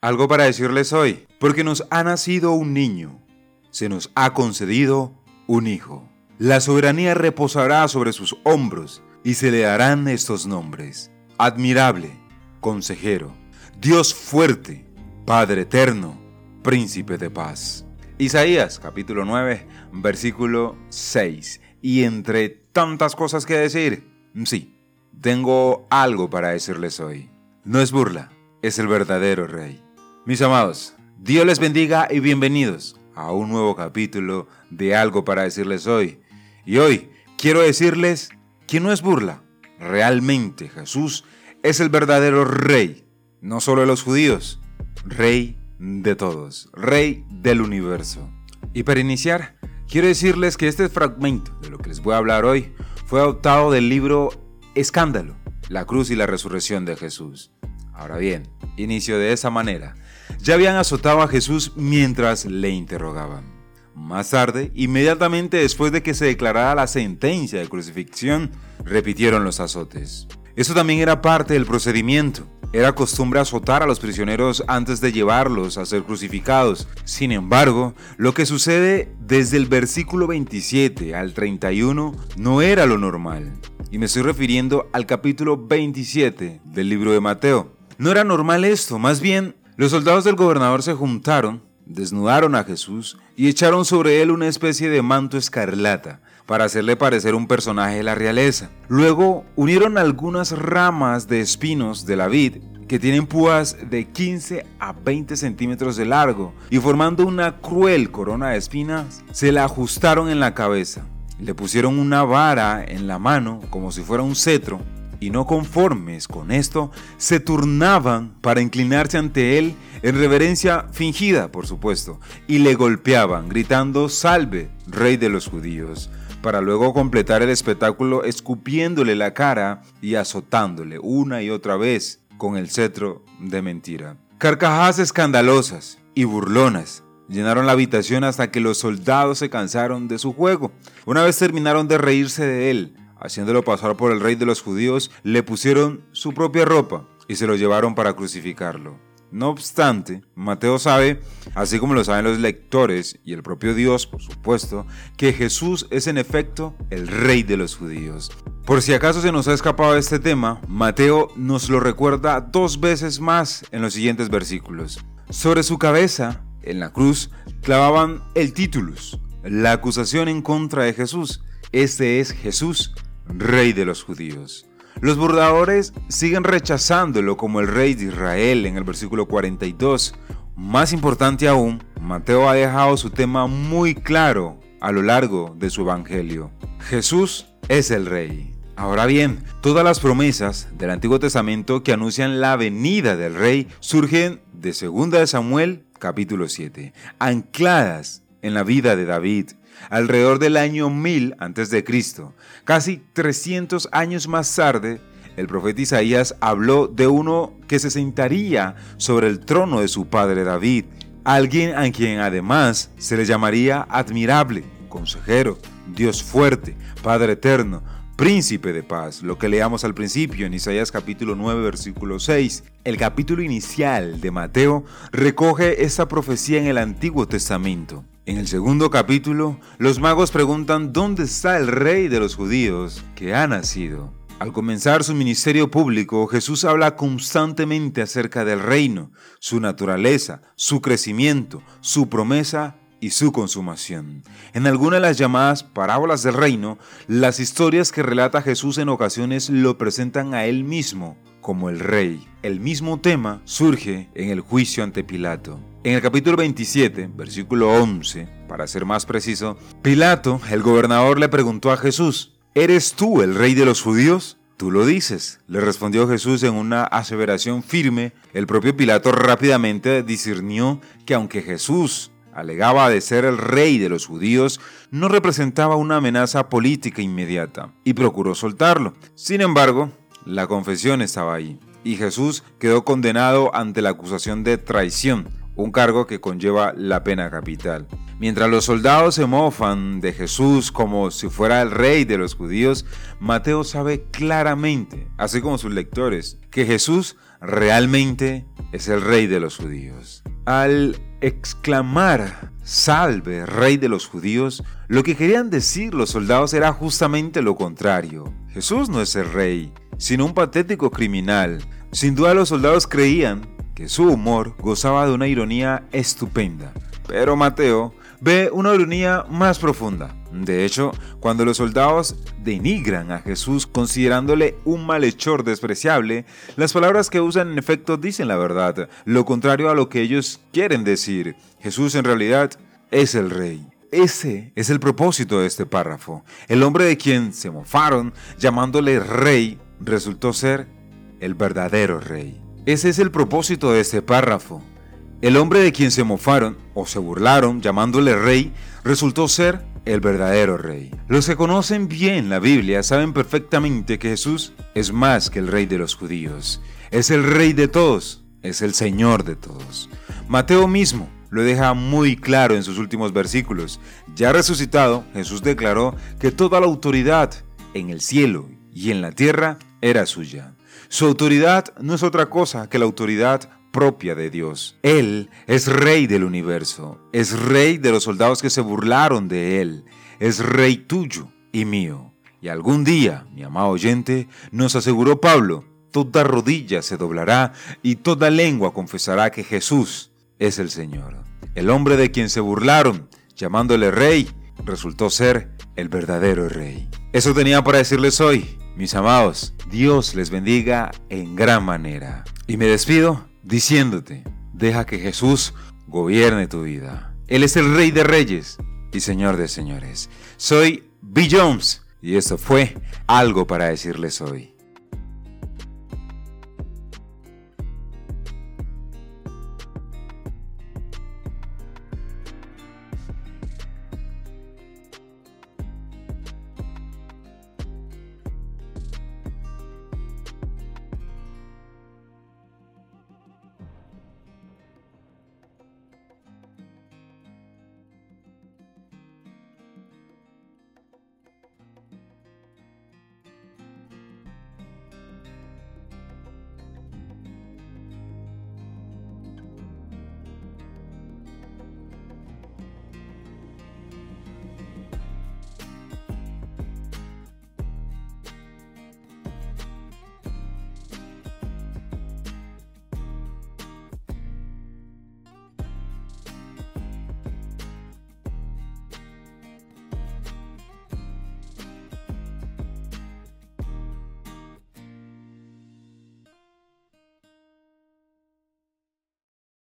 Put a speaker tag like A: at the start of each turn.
A: Algo para decirles hoy, porque nos ha nacido un niño, se nos ha concedido un hijo. La soberanía reposará sobre sus hombros y se le darán estos nombres. Admirable, consejero, Dios fuerte, Padre eterno, príncipe de paz. Isaías capítulo 9, versículo 6. Y entre tantas cosas que decir, sí, tengo algo para decirles hoy. No es burla, es el verdadero rey. Mis amados, Dios les bendiga y bienvenidos a un nuevo capítulo de algo para decirles hoy. Y hoy quiero decirles que no es burla. Realmente Jesús es el verdadero rey, no solo de los judíos, rey de todos, rey del universo. Y para iniciar, quiero decirles que este fragmento de lo que les voy a hablar hoy fue adoptado del libro Escándalo, la cruz y la resurrección de Jesús. Ahora bien, inicio de esa manera ya habían azotado a Jesús mientras le interrogaban. Más tarde, inmediatamente después de que se declarara la sentencia de crucifixión, repitieron los azotes. Eso también era parte del procedimiento. Era costumbre azotar a los prisioneros antes de llevarlos a ser crucificados. Sin embargo, lo que sucede desde el versículo 27 al 31 no era lo normal. Y me estoy refiriendo al capítulo 27 del libro de Mateo. No era normal esto, más bien los soldados del gobernador se juntaron, desnudaron a Jesús y echaron sobre él una especie de manto escarlata para hacerle parecer un personaje de la realeza. Luego unieron algunas ramas de espinos de la vid que tienen púas de 15 a 20 centímetros de largo y formando una cruel corona de espinas, se la ajustaron en la cabeza. Le pusieron una vara en la mano como si fuera un cetro y no conformes con esto, se turnaban para inclinarse ante él en reverencia fingida, por supuesto, y le golpeaban, gritando, Salve, rey de los judíos, para luego completar el espectáculo escupiéndole la cara y azotándole una y otra vez con el cetro de mentira. Carcajadas escandalosas y burlonas llenaron la habitación hasta que los soldados se cansaron de su juego. Una vez terminaron de reírse de él, haciéndolo pasar por el rey de los judíos, le pusieron su propia ropa y se lo llevaron para crucificarlo. No obstante, Mateo sabe, así como lo saben los lectores y el propio Dios, por supuesto, que Jesús es en efecto el rey de los judíos. Por si acaso se nos ha escapado este tema, Mateo nos lo recuerda dos veces más en los siguientes versículos. Sobre su cabeza, en la cruz, clavaban el titulus, la acusación en contra de Jesús. Este es Jesús, rey de los judíos. Los bordadores siguen rechazándolo como el rey de Israel en el versículo 42. Más importante aún, Mateo ha dejado su tema muy claro a lo largo de su evangelio. Jesús es el rey. Ahora bien, todas las promesas del Antiguo Testamento que anuncian la venida del rey surgen de 2 de Samuel capítulo 7, ancladas en la vida de David, alrededor del año 1000 a.C. Casi 300 años más tarde, el profeta Isaías habló de uno que se sentaría sobre el trono de su padre David, alguien a quien además se le llamaría admirable, consejero, Dios fuerte, Padre eterno, príncipe de paz, lo que leamos al principio en Isaías capítulo 9 versículo 6. El capítulo inicial de Mateo recoge esta profecía en el Antiguo Testamento. En el segundo capítulo, los magos preguntan dónde está el rey de los judíos que ha nacido. Al comenzar su ministerio público, Jesús habla constantemente acerca del reino, su naturaleza, su crecimiento, su promesa y su consumación. En alguna de las llamadas parábolas del reino, las historias que relata Jesús en ocasiones lo presentan a él mismo como el rey. El mismo tema surge en el juicio ante Pilato. En el capítulo 27, versículo 11, para ser más preciso, Pilato, el gobernador, le preguntó a Jesús, ¿Eres tú el rey de los judíos? Tú lo dices, le respondió Jesús en una aseveración firme. El propio Pilato rápidamente discernió que aunque Jesús alegaba de ser el rey de los judíos, no representaba una amenaza política inmediata, y procuró soltarlo. Sin embargo, la confesión estaba ahí, y Jesús quedó condenado ante la acusación de traición, un cargo que conlleva la pena capital. Mientras los soldados se mofan de Jesús como si fuera el rey de los judíos, Mateo sabe claramente, así como sus lectores, que Jesús realmente es el rey de los judíos. Al exclamar, salve, rey de los judíos, lo que querían decir los soldados era justamente lo contrario. Jesús no es el rey, sino un patético criminal. Sin duda los soldados creían que su humor gozaba de una ironía estupenda. Pero Mateo ve una ironía más profunda. De hecho, cuando los soldados denigran a Jesús considerándole un malhechor despreciable, las palabras que usan en efecto dicen la verdad, lo contrario a lo que ellos quieren decir. Jesús en realidad es el rey. Ese es el propósito de este párrafo. El hombre de quien se mofaron llamándole rey resultó ser el verdadero rey. Ese es el propósito de este párrafo. El hombre de quien se mofaron o se burlaron llamándole rey resultó ser el verdadero rey. Los que conocen bien la Biblia saben perfectamente que Jesús es más que el rey de los judíos. Es el rey de todos, es el Señor de todos. Mateo mismo lo deja muy claro en sus últimos versículos. Ya resucitado, Jesús declaró que toda la autoridad en el cielo y en la tierra era suya. Su autoridad no es otra cosa que la autoridad propia de Dios. Él es rey del universo, es rey de los soldados que se burlaron de él, es rey tuyo y mío. Y algún día, mi amado oyente, nos aseguró Pablo, toda rodilla se doblará y toda lengua confesará que Jesús es el Señor. El hombre de quien se burlaron, llamándole rey, resultó ser el verdadero rey. Eso tenía para decirles hoy, mis amados. Dios les bendiga en gran manera. Y me despido diciéndote, deja que Jesús gobierne tu vida. Él es el Rey de Reyes y Señor de Señores. Soy Bill Jones y esto fue algo para decirles hoy.